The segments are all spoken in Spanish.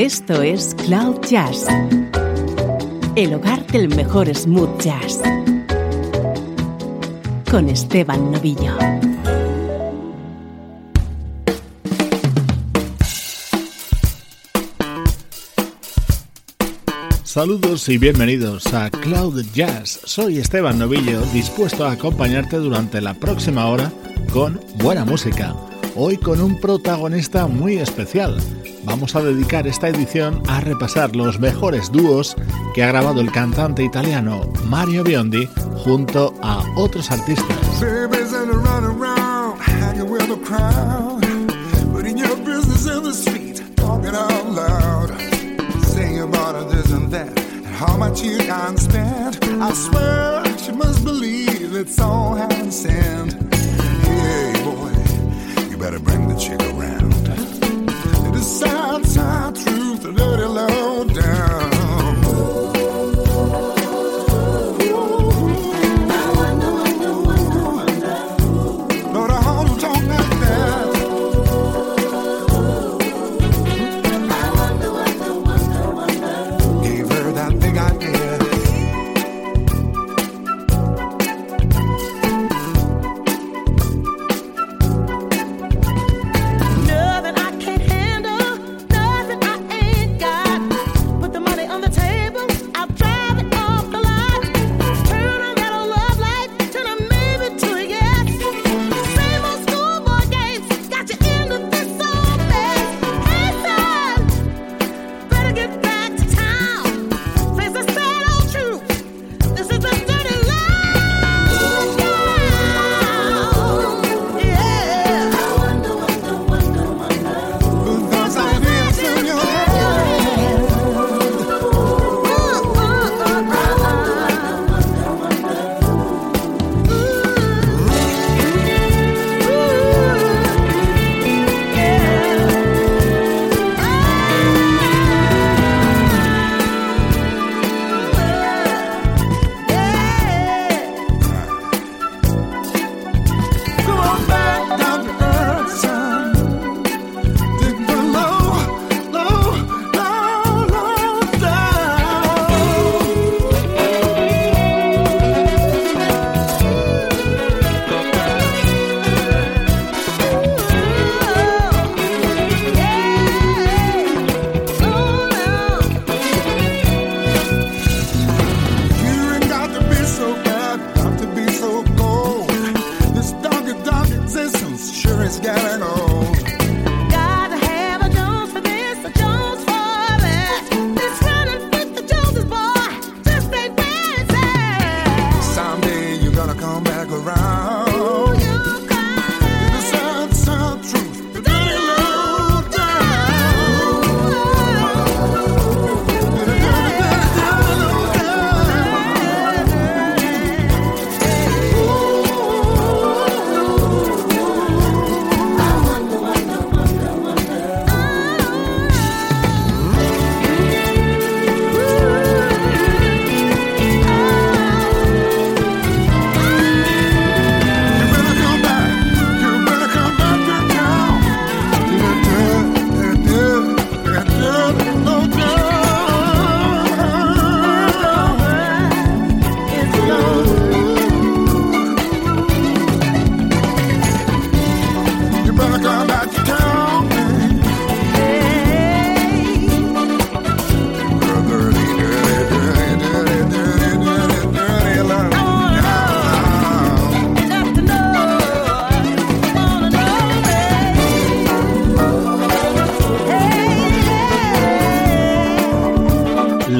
Esto es Cloud Jazz, el hogar del mejor smooth jazz, con Esteban Novillo. Saludos y bienvenidos a Cloud Jazz. Soy Esteban Novillo, dispuesto a acompañarte durante la próxima hora con buena música. Hoy con un protagonista muy especial vamos a dedicar esta edición a repasar los mejores dúos que ha grabado el cantante italiano Mario Biondi junto a otros artistas.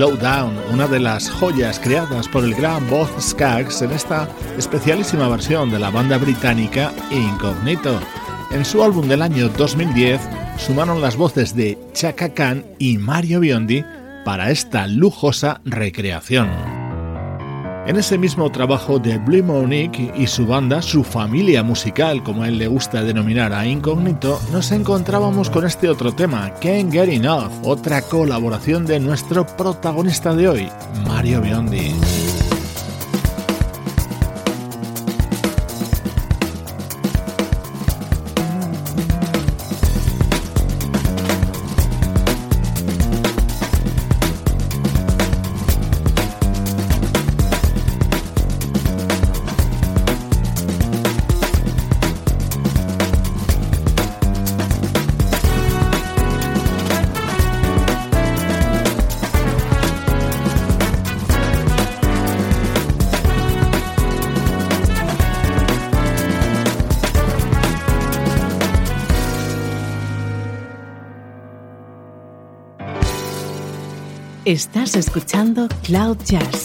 De las joyas creadas por el gran Bob Skaggs en esta especialísima versión de la banda británica Incognito. En su álbum del año 2010 sumaron las voces de Chaka Khan y Mario Biondi para esta lujosa recreación. En ese mismo trabajo de Blue Monique y su banda, su familia musical, como él le gusta denominar a Incógnito, nos encontrábamos con este otro tema, Can't Get Enough, otra colaboración de nuestro protagonista de hoy, Mario Biondi. Estás escuchando Cloud Jazz.